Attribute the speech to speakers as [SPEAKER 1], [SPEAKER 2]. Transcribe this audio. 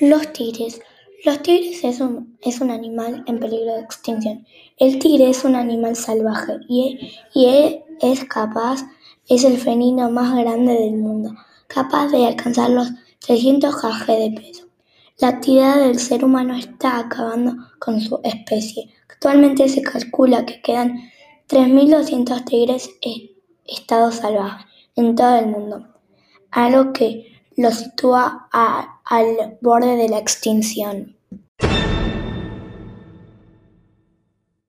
[SPEAKER 1] Los tigres. Los tigres es un, es un animal en peligro de extinción. El tigre es un animal salvaje y, y es capaz, es el felino más grande del mundo, capaz de alcanzar los 300 kg de peso. La actividad del ser humano está acabando con su especie. Actualmente se calcula que quedan 3.200 tigres en estado salvaje en todo el mundo, algo que lo sitúa al borde de la extinción.